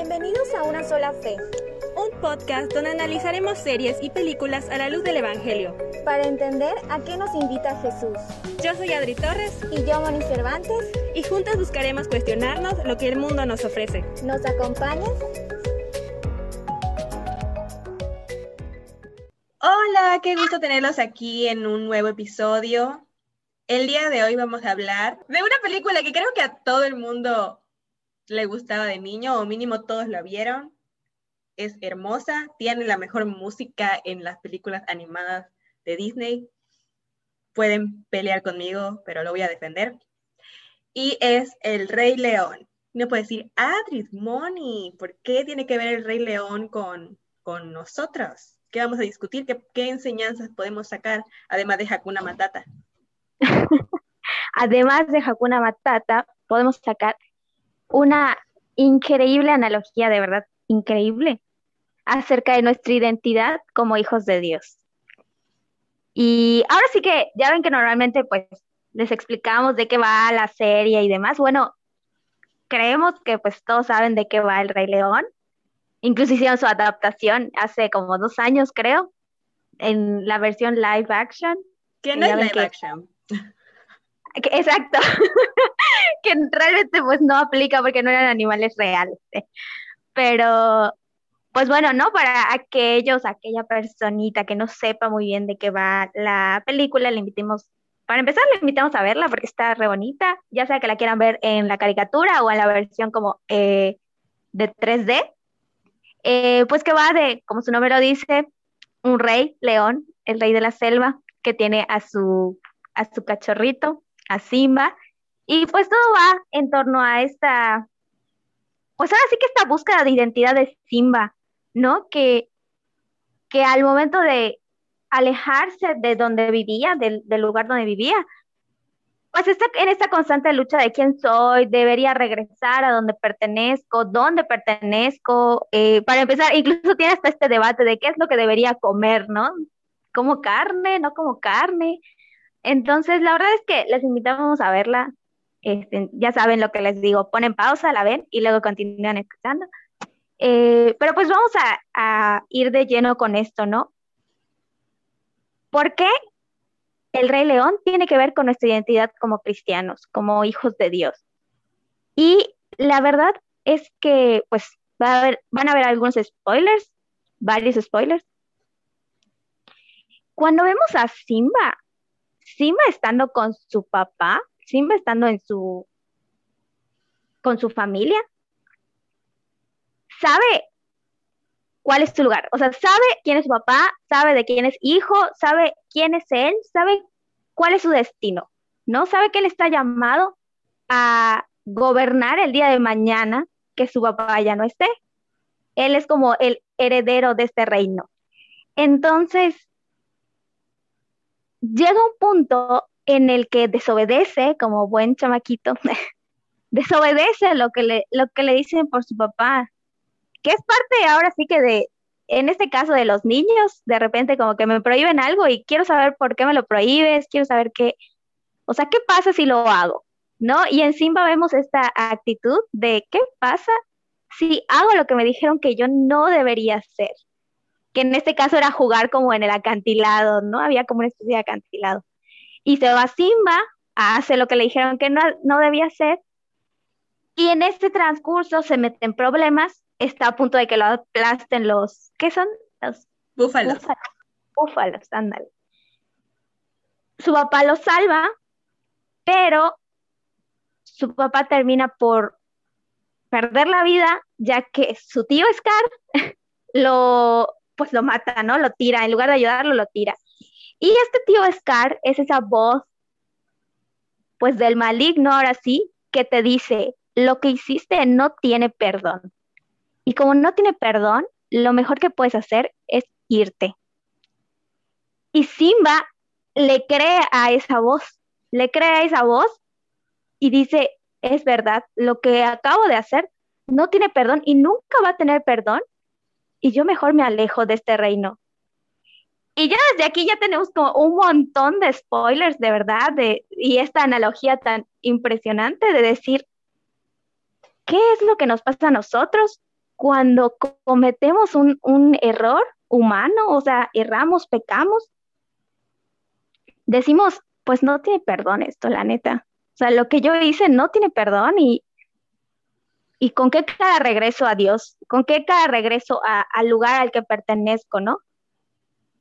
Bienvenidos a Una Sola Fe, un podcast donde analizaremos series y películas a la luz del Evangelio. para entender a qué nos invita Jesús. Yo soy Adri Torres Y yo, Moni Cervantes, y juntas buscaremos cuestionarnos lo que el mundo nos ofrece. ¿nos acompañas? Hola, qué gusto tenerlos aquí en un nuevo episodio. El día de hoy vamos a hablar de una película que creo que a todo el mundo le gustaba de niño, o mínimo todos la vieron. Es hermosa, tiene la mejor música en las películas animadas de Disney. Pueden pelear conmigo, pero lo voy a defender. Y es El Rey León. No puede decir, Adris, Moni, ¿por qué tiene que ver el Rey León con, con nosotros? ¿Qué vamos a discutir? ¿Qué, qué enseñanzas podemos sacar, además de Hakuna Matata? Además de Hakuna Matata, podemos sacar una increíble analogía, de verdad, increíble, acerca de nuestra identidad como hijos de Dios. Y ahora sí que, ya ven que normalmente pues les explicamos de qué va la serie y demás. Bueno, creemos que pues todos saben de qué va el Rey León. Incluso hicieron su adaptación hace como dos años, creo, en la versión live action. ¿Qué Y no ya es live que- action? Exacto, que realmente pues no aplica porque no eran animales reales. Pero, pues bueno, ¿no? Para aquellos, aquella personita que no sepa muy bien de qué va la película, le invitamos, para empezar, le invitamos a verla porque está re bonita, ya sea que la quieran ver en la caricatura o en la versión como eh, de 3D. Eh, pues que va de, como su nombre lo dice, un rey, león, el rey de la selva, que tiene a su, a su cachorrito, a Simba, y pues todo va en torno a esta, pues ahora sí que esta búsqueda de identidad de Simba, ¿no? Que, que al momento de alejarse de donde vivía, del, del lugar donde vivía, pues está en esta constante lucha de quién soy, debería regresar a donde pertenezco, dónde pertenezco. eh, para empezar, incluso tiene hasta este debate de qué es lo que debería comer, ¿no? ¿Como carne? ¿No como carne? Entonces, la verdad es que les invitamos a verla. Este, ya saben lo que les digo, ponen pausa, la ven y luego continúan escuchando. Eh, pero pues vamos a, ir de lleno con esto, ¿no? ¿Por qué el Rey León tiene que ver con nuestra identidad como cristianos, como hijos de Dios? Y la verdad es que, pues, van a haber algunos spoilers, varios spoilers. Cuando vemos a Simba, Simba estando con su papá, Simba estando en su con su familia, sabe cuál es su lugar. O sea, sabe quién es su papá, sabe de quién es hijo, sabe quién es él, sabe cuál es su destino, ¿no? Sabe que él está llamado a gobernar el día de mañana que su papá ya no esté. Él es como el heredero de este reino. Entonces, llega un punto en el que desobedece como buen chamaquito, desobedece lo que le, lo que le dicen por su papá, que es parte ahora sí que de, en este caso de los niños, de repente como que me prohíben algo y quiero saber por qué me lo prohíbes, quiero saber qué, o sea, ¿qué pasa si lo hago? ¿No? Y en Simba vemos esta actitud de ¿qué pasa si hago lo que me dijeron que yo no debería hacer? Que en este caso era jugar como en el acantilado, ¿no? Había como una especie de acantilado. Y se va Simba, hace lo que le dijeron que no, no debía hacer, y en este transcurso se meten problemas, está a punto de que lo aplasten los, ¿qué son? Los Búfalo. búfalos, búfalos, ándale. Su papá lo salva, pero su papá termina por perder la vida, ya que su tío Scar lo, pues lo mata, ¿no? Lo tira, en lugar de ayudarlo, lo tira. Y este tío Scar es esa voz, pues del maligno ahora sí, que te dice, lo que hiciste no tiene perdón. Y como no tiene perdón, lo mejor que puedes hacer es irte. Y Simba le cree a esa voz, le cree a esa voz y dice, es verdad, lo que acabo de hacer no tiene perdón y nunca va a tener perdón y yo mejor me alejo de este reino. Y ya desde aquí ya tenemos como un montón de spoilers, de verdad, de, y esta analogía tan impresionante de decir, ¿qué es lo que nos pasa a nosotros cuando cometemos un, un error humano, o sea, erramos, pecamos, decimos, pues no tiene perdón esto, la neta. O sea, lo que yo hice no tiene perdón y, y con qué cara regreso a Dios, con qué cara regreso al lugar al que pertenezco, ¿no?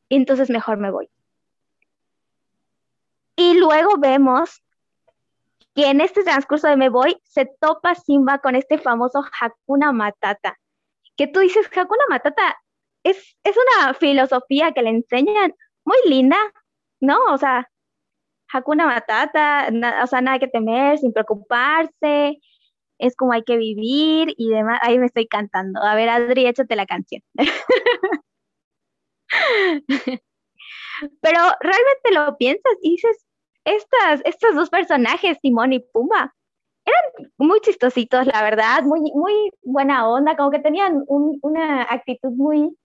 Entonces mejor me voy. Y luego vemos que en este transcurso de me voy se topa Simba con este famoso Hakuna Matata, que tú dices, Hakuna Matata es, es una filosofía que le enseñan muy linda, ¿no? O sea, Hakuna Matata, o sea, nada que temer, sin preocuparse, es como hay que vivir y demás. Ahí me estoy cantando. A ver, Adri, échate la canción. Pero realmente lo piensas y dices, estas, estos dos personajes, Simón y Pumba, eran muy chistositos, la verdad, muy, muy buena onda, como que tenían una actitud muy,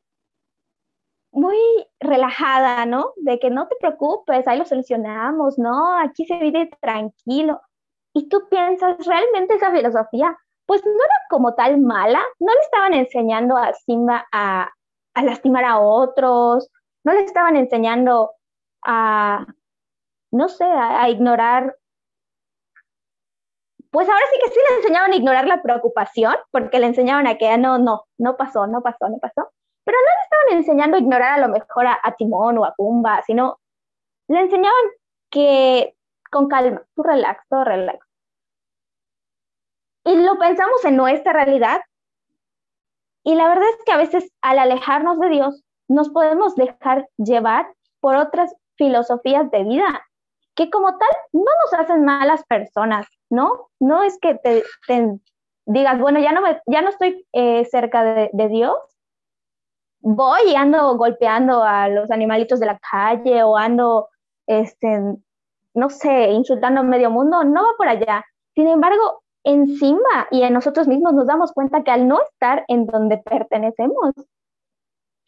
muy relajada, ¿no? De que no te preocupes, ahí lo solucionamos, ¿no? Aquí se vive tranquilo. Y tú piensas, ¿realmente esa filosofía? Pues no era como tal mala, no le estaban enseñando a Simba a, lastimar a otros, no le estaban enseñando a, no sé, a, ignorar pues ahora sí que sí le enseñaban a ignorar la preocupación, porque le enseñaban a que ah, no, no, no pasó, no pasó, no pasó. Pero no le estaban enseñando a ignorar a lo mejor a, Timón o a Pumba, sino le enseñaban que con calma, tú relax, todo relax. Y lo pensamos en nuestra realidad. Y la verdad es que a veces al alejarnos de Dios, nos podemos dejar llevar por otras filosofías de vida que como tal no nos hacen malas personas, ¿no? No es que te, digas, bueno, ya no, ya no estoy eh, cerca de, de, Dios, voy y ando golpeando a los animalitos de la calle o ando, este, no sé, insultando a medio mundo, no va por allá. Sin embargo, en Simba y en nosotros mismos nos damos cuenta que al no estar en donde pertenecemos,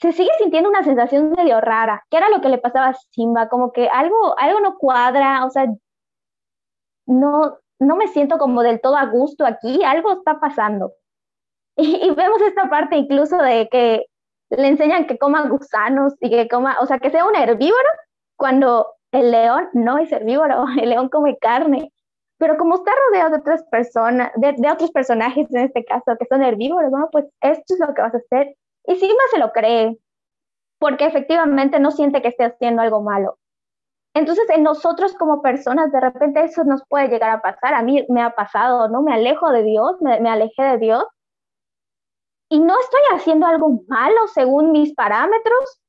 se sigue sintiendo una sensación medio rara, que era lo que le pasaba a Simba, como que algo, algo no cuadra, o sea, no, no me siento como del todo a gusto aquí, algo está pasando. Y, y vemos esta parte incluso de que le enseñan que coma gusanos y que coma, o sea, que sea un herbívoro cuando el león no es herbívoro, el león come carne. Pero como está rodeado de otras personas, de, otros personajes en este caso que son herbívoros, bueno, pues esto es lo que vas a hacer. Y Simba se lo cree, porque efectivamente no siente que esté haciendo algo malo. Entonces, en nosotros como personas, de repente eso nos puede llegar a pasar. A mí me ha pasado, ¿no? Me alejo de Dios, me, me alejé de Dios y no estoy haciendo algo malo según mis parámetros,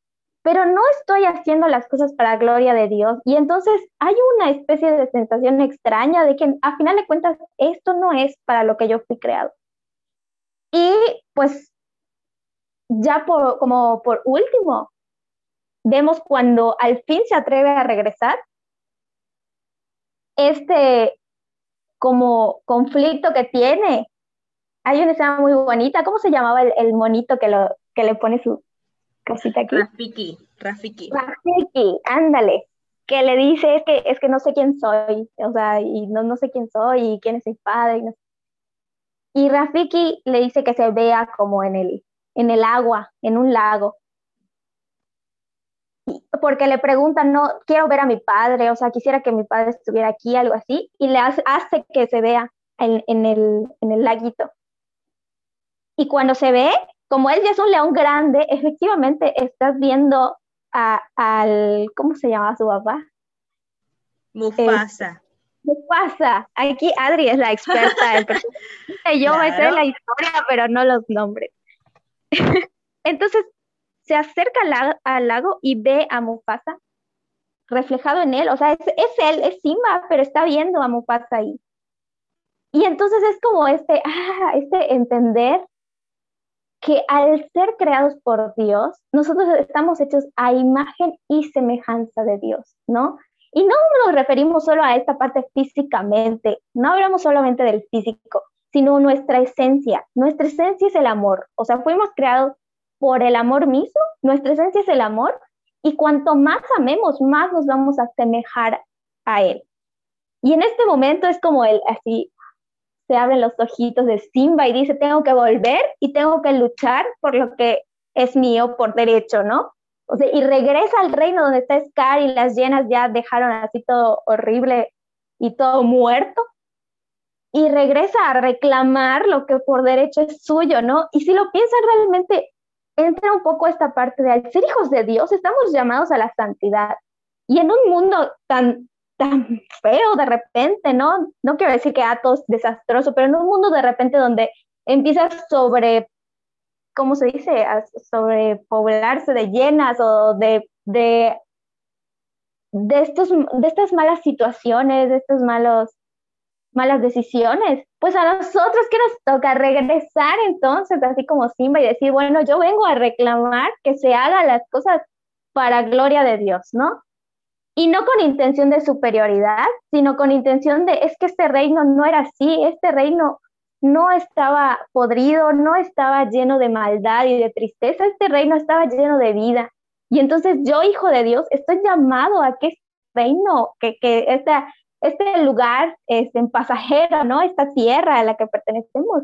pero no estoy haciendo las cosas para gloria de Dios. Y entonces hay una especie de sensación extraña de que a final de cuentas esto no es para lo que yo fui creado. Y pues ya por, como por último, vemos cuando al fin se atreve a regresar, este como conflicto que tiene hay una escena muy bonita. ¿Cómo se llamaba el, monito que, lo, que le pone su cosita aquí? Rafiki, Rafiki. Rafiki, ándale. Que le dice, es que, es que no sé quién soy, o sea, y no, no sé quién soy, y quién es mi padre. Y, Rafiki le dice que se vea como en el, en el agua, en un lago. Porque le preguntan, no, quiero ver a mi padre, o sea, quisiera que mi padre estuviera aquí, algo así, y le hace, hace que se vea en, en, el, en el laguito. Y cuando se ve, como él ya es un león grande, efectivamente estás viendo a, al, ¿cómo se llama su papá? Mufasa. Mufasa. Aquí Adri es la experta. Yo me sé la historia, pero no los nombres. Entonces, se acerca al, al, lago y ve a Mufasa reflejado en él. O sea, es, es él, es Simba, pero está viendo a Mufasa ahí. Y entonces es como este, ah, este entender que al ser creados por Dios, nosotros estamos hechos a imagen y semejanza de Dios, ¿no? Y no nos referimos solo a esta parte físicamente, no hablamos solamente del físico, sino nuestra esencia. Nuestra esencia es el amor, o sea, fuimos creados por el amor mismo, nuestra esencia es el amor, y cuanto más amemos, más nos vamos a asemejar a Él. Y en este momento es como el así, se abren los ojitos de Simba y dice, tengo que volver y tengo que luchar por lo que es mío por derecho, ¿no? O sea, y regresa al reino donde está Scar y las llenas ya dejaron así todo horrible y todo muerto. Y regresa a reclamar lo que por derecho es suyo, ¿no? Y si lo piensan realmente, entra un poco esta parte de al ser hijos de Dios, estamos llamados a la santidad. Y en un mundo tan, tan feo de repente, ¿no? No quiero decir que Atos desastroso, pero en un mundo de repente donde empieza sobre, ¿cómo se dice? sobre poblarse de llenas o de, de, de, estos, de estas malas situaciones, de estos malos malas decisiones, pues a nosotros que nos toca regresar entonces, así como Simba, y decir, bueno, yo vengo a reclamar que se hagan las cosas para gloria de Dios, ¿no? Y no con intención de superioridad, sino con intención de, es que este reino no era así, este reino no estaba podrido, no estaba lleno de maldad y de tristeza, este reino estaba lleno de vida. Y entonces yo, hijo de Dios, estoy llamado a que este reino, que, que esta, este lugar este, en pasajero, ¿no? Esta tierra a la que pertenecemos,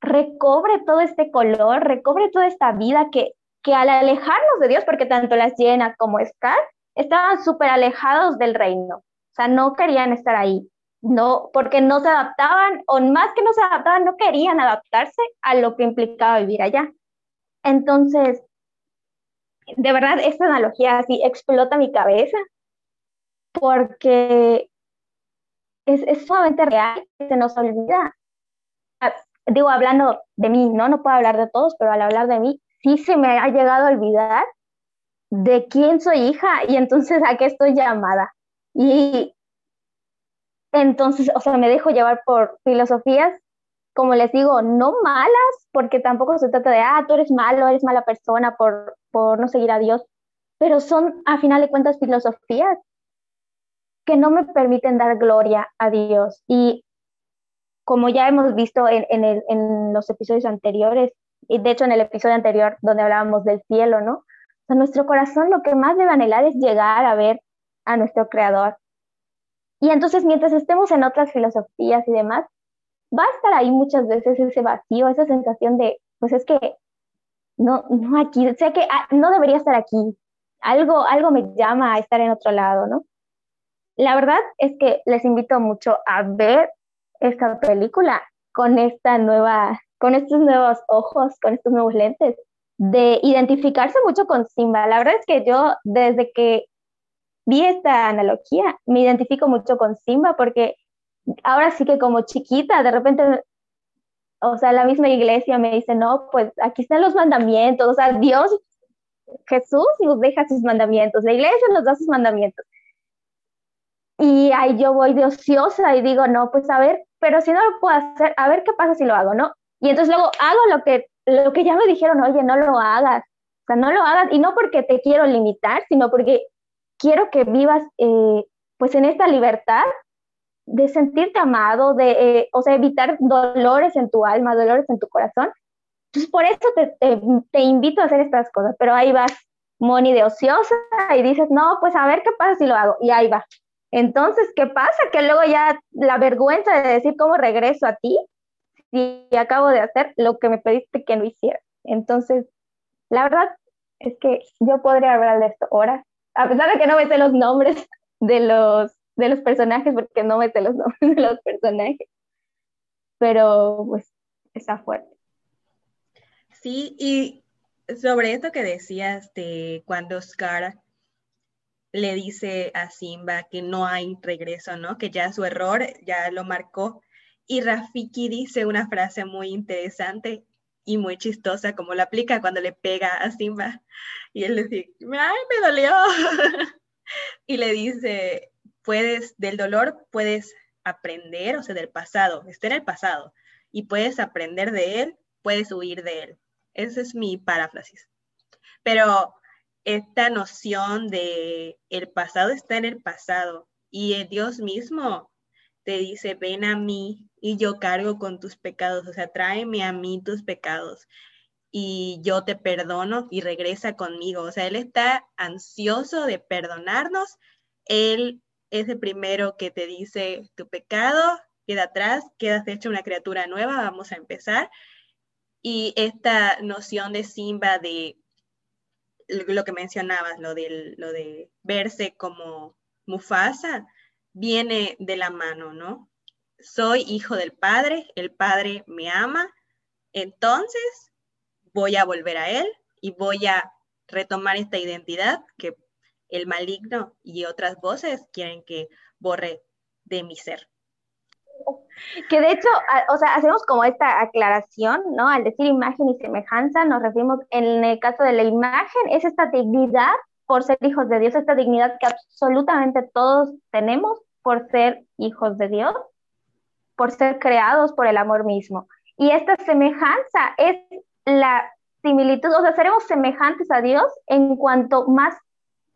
recobre todo este color, recobre toda esta vida que, que al alejarnos de Dios, porque tanto las llenas como Scar estaban súper alejados del reino, o sea, no querían estar ahí, no, porque no se adaptaban, o más que no se adaptaban, no querían adaptarse a lo que implicaba vivir allá. Entonces, de verdad, esta analogía así explota mi cabeza, porque es, es sumamente real, se nos olvida. Ah, digo, hablando de mí, ¿no? No puedo hablar de todos, pero al hablar de mí, sí se me ha llegado a olvidar de quién soy hija y entonces a qué estoy llamada. Y entonces, o sea, me dejo llevar por filosofías, como les digo, no malas, porque tampoco se trata de, ah, tú eres malo, eres mala persona por, por no seguir a Dios, pero son, a final de cuentas, filosofías que no me permiten dar gloria a Dios. Y como ya hemos visto en, en, los episodios anteriores, y de hecho en el episodio anterior donde hablábamos del cielo, ¿no? O nuestro corazón lo que más debe anhelar es llegar a ver a nuestro Creador. Y entonces mientras estemos en otras filosofías y demás, va a estar ahí muchas veces ese vacío, esa sensación de, pues es que no, no aquí, sé que ah, no debería estar aquí, algo, algo me llama a estar en otro lado, ¿no? La verdad es que les invito mucho a ver esta película con esta nueva, con estos nuevos ojos, con estos nuevos lentes, de identificarse mucho con Simba. La verdad es que yo desde que vi esta analogía me identifico mucho con Simba porque ahora sí que como chiquita, de repente, o sea, la misma iglesia me dice, no, pues aquí están los mandamientos, o sea, Dios, Jesús nos deja sus mandamientos, la iglesia nos da sus mandamientos. Y ahí yo voy de ociosa y digo, no, pues a ver, pero si no lo puedo hacer, a ver qué pasa si lo hago, ¿no? Y entonces luego hago lo que, lo que ya me dijeron, oye, no lo hagas, o sea, no lo hagas, y no porque te quiero limitar, sino porque quiero que vivas eh, pues en esta libertad de sentirte amado, de, eh, o sea, evitar dolores en tu alma, dolores en tu corazón. Entonces, por eso te, te, te invito a hacer estas cosas, pero ahí vas, Moni, de ociosa, y dices, no, pues a ver qué pasa si lo hago, y ahí va. Entonces, ¿qué pasa? Que luego ya la vergüenza de decir cómo regreso a ti si acabo de hacer lo que me pediste que no hiciera. Entonces, la verdad es que yo podría hablar de esto ahora, a pesar de que no me los nombres de los, de los personajes, porque no me los nombres de los personajes, pero pues está fuerte. Sí, y sobre esto que decías de cuando Scar le dice a Simba que no hay regreso, ¿no? Que ya su error ya lo marcó. Y Rafiki dice una frase muy interesante y muy chistosa, como la aplica cuando le pega a Simba. Y él le dice, ¡ay, me dolió! y le dice, puedes, del dolor puedes aprender, o sea, del pasado, está en el pasado, y puedes aprender de él, puedes huir de él. Esa es mi paráfrasis. Pero esta noción de el pasado está en el pasado y Dios mismo te dice, ven a mí y yo cargo con tus pecados, o sea, tráeme a mí tus pecados y yo te perdono y regresa conmigo. O sea, Él está ansioso de perdonarnos. Él es el primero que te dice tu pecado, queda atrás, quedas hecha una criatura nueva, vamos a empezar. Y esta noción de Simba de lo que mencionabas, lo de, lo de verse como Mufasa, viene de la mano, ¿no? Soy hijo del Padre, el Padre me ama, entonces voy a volver a Él y voy a retomar esta identidad que el maligno y otras voces quieren que borre de mi ser. Que de hecho, o sea, hacemos como esta aclaración, ¿no? Al decir imagen y semejanza, nos referimos en el caso de la imagen, es esta dignidad por ser hijos de Dios, esta dignidad que absolutamente todos tenemos por ser hijos de Dios, por ser creados por el amor mismo. Y esta semejanza es la similitud, o sea, seremos semejantes a Dios en cuanto más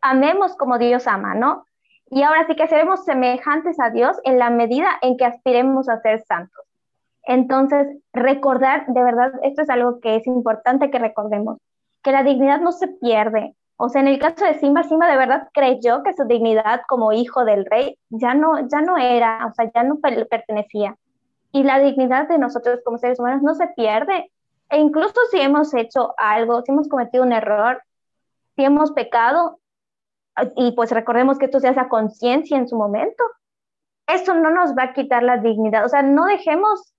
amemos como Dios ama, ¿no? Y ahora sí que seremos semejantes a Dios en la medida en que aspiremos a ser santos. Entonces, recordar, de verdad, esto es algo que es importante que recordemos, que la dignidad no se pierde. O sea, en el caso de Simba, Simba de verdad creyó que su dignidad como hijo del rey ya no, ya no era, o sea, ya no pertenecía. Y la dignidad de nosotros como seres humanos no se pierde. E incluso si hemos hecho algo, si hemos cometido un error, si hemos pecado, y pues recordemos que esto se hace a conciencia en su momento, eso no nos va a quitar la dignidad. O sea, no dejemos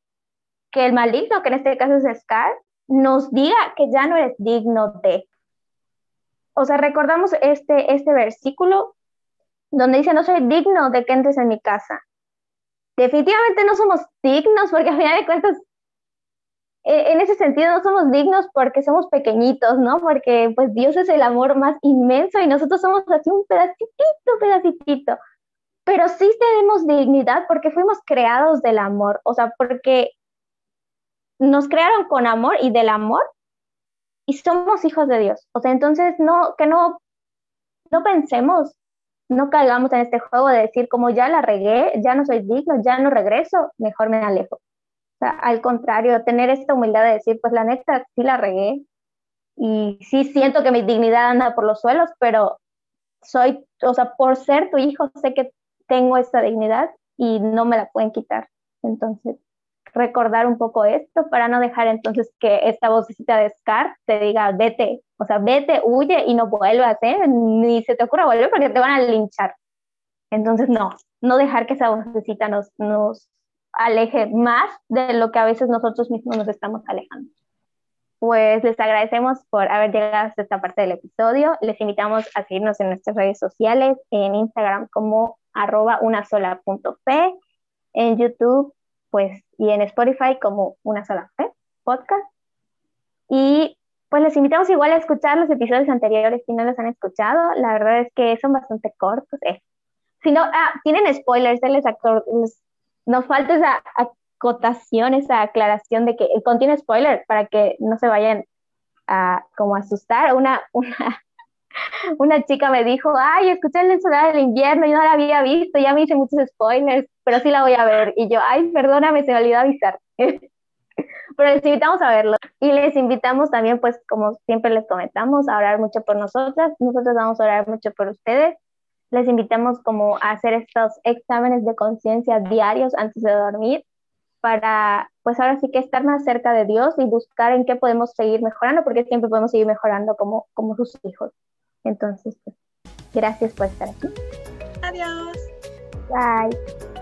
que el maligno, que en este caso es Scar, nos diga que ya no eres digno de. O sea, recordamos este, este versículo donde dice, no soy digno de que entres en mi casa. Definitivamente no somos dignos porque a final de cuentas e, en ese sentido no somos dignos porque somos pequeñitos, ¿no? Porque pues Dios es el amor más inmenso y nosotros somos así un pedacito, pedacito. Pero sí tenemos dignidad porque fuimos creados del amor, o sea, porque nos crearon con amor y del amor y somos hijos de Dios. O sea, entonces no, que no, no pensemos, no caigamos en este juego de decir como ya la regué, ya no soy digno, ya no regreso, mejor me alejo al contrario, tener esta humildad de decir, pues la neta, sí la regué y sí siento que mi dignidad anda por los suelos, pero soy, o sea, por ser tu hijo, sé que tengo esta dignidad y no me la pueden quitar. Entonces, recordar un poco esto para no dejar entonces que esta vocecita de Scar te diga, vete, o sea, vete, huye y no vuelvas, ¿eh? Ni se te ocurra volver porque te van a linchar. Entonces, no, no dejar que esa vocecita nos, nos aleje más de lo que a veces nosotros mismos nos estamos alejando. Pues les agradecemos por haber llegado hasta esta parte del episodio. Les invitamos a seguirnos en nuestras redes sociales, en Instagram como arroba una sola punto fe, en YouTube pues y en Spotify como una sola fe podcast. Y pues les invitamos igual a escuchar los episodios anteriores si no los han escuchado. La verdad es que son bastante cortos. Eh. Si no, ah, tienen spoilers, les, les nos falta esa acotación, esa aclaración de que contiene spoiler para que no se vayan a como asustar. Una, una, una chica me dijo, ay, escuché el soldado del invierno y no la había visto, ya me hice muchos spoilers, pero sí la voy a ver. Y yo, ay, perdóname, se me olvidó avisar. pero les invitamos a verlo. Y les invitamos también, pues, como siempre les comentamos, a orar mucho por nosotras. Nosotros vamos a orar mucho por ustedes les invitamos como a hacer estos exámenes de conciencia diarios antes de dormir para, pues ahora sí que estar más cerca de Dios y buscar en qué podemos seguir mejorando, porque siempre podemos seguir mejorando como, como sus hijos. Entonces, pues, gracias por estar aquí. Adiós. Bye.